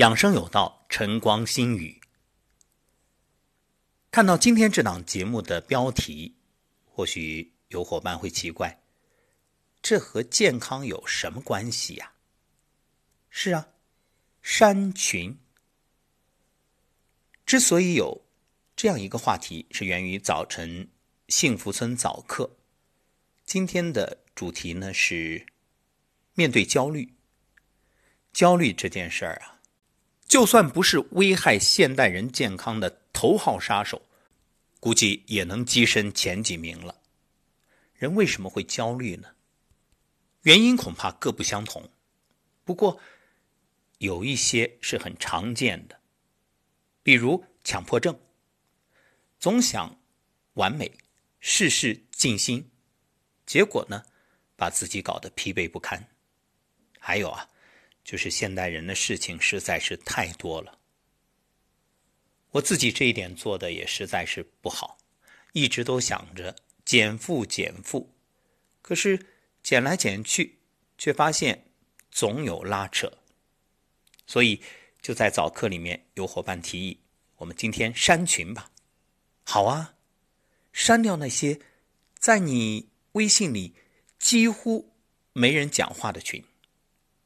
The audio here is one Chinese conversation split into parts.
养生有道，晨光心语。看到今天这档节目的标题，或许有伙伴会奇怪，这和健康有什么关系呀？是啊，山群。之所以有这样一个话题，是源于早晨幸福村早课。今天的主题呢是面对焦虑。焦虑这件事儿啊。就算不是危害现代人健康的头号杀手，估计也能跻身前几名了。人为什么会焦虑呢？原因恐怕各不相同，不过有一些是很常见的，比如强迫症，总想完美，事事尽心，结果呢，把自己搞得疲惫不堪。还有啊。就是现代人的事情实在是太多了，我自己这一点做的也实在是不好，一直都想着减负减负，可是减来减去，却发现总有拉扯，所以就在早课里面有伙伴提议，我们今天删群吧。好啊，删掉那些在你微信里几乎没人讲话的群。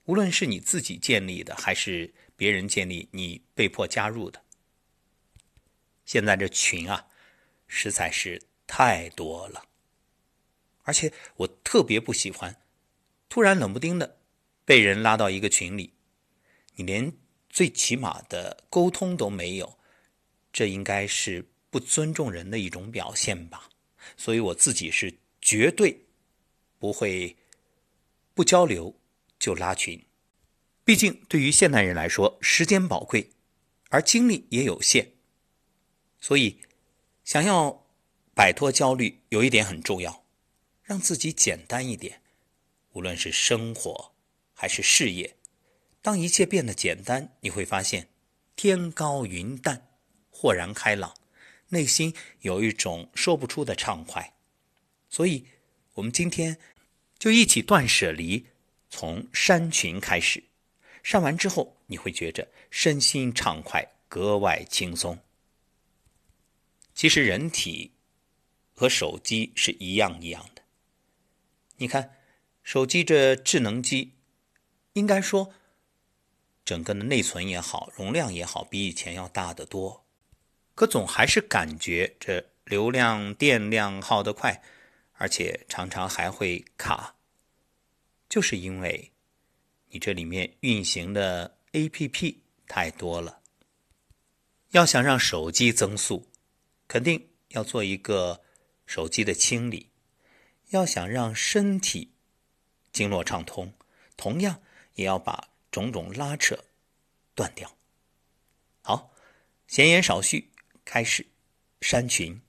无论是你自己建立的，还是别人建立，你被迫加入的，现在这群啊，实在是太多了。而且我特别不喜欢，突然冷不丁的被人拉到一个群里，你连最起码的沟通都没有，这应该是不尊重人的一种表现吧。所以我自己是绝对不会不交流。就拉群，毕竟对于现代人来说，时间宝贵，而精力也有限，所以想要摆脱焦虑，有一点很重要，让自己简单一点。无论是生活还是事业，当一切变得简单，你会发现天高云淡，豁然开朗，内心有一种说不出的畅快。所以，我们今天就一起断舍离。从山群开始，上完之后，你会觉着身心畅快，格外轻松。其实人体和手机是一样一样的。你看，手机这智能机，应该说，整个的内存也好，容量也好，比以前要大得多，可总还是感觉这流量、电量耗得快，而且常常还会卡。就是因为，你这里面运行的 A.P.P 太多了。要想让手机增速，肯定要做一个手机的清理；要想让身体经络畅通，同样也要把种种拉扯断掉。好，闲言少叙，开始删群。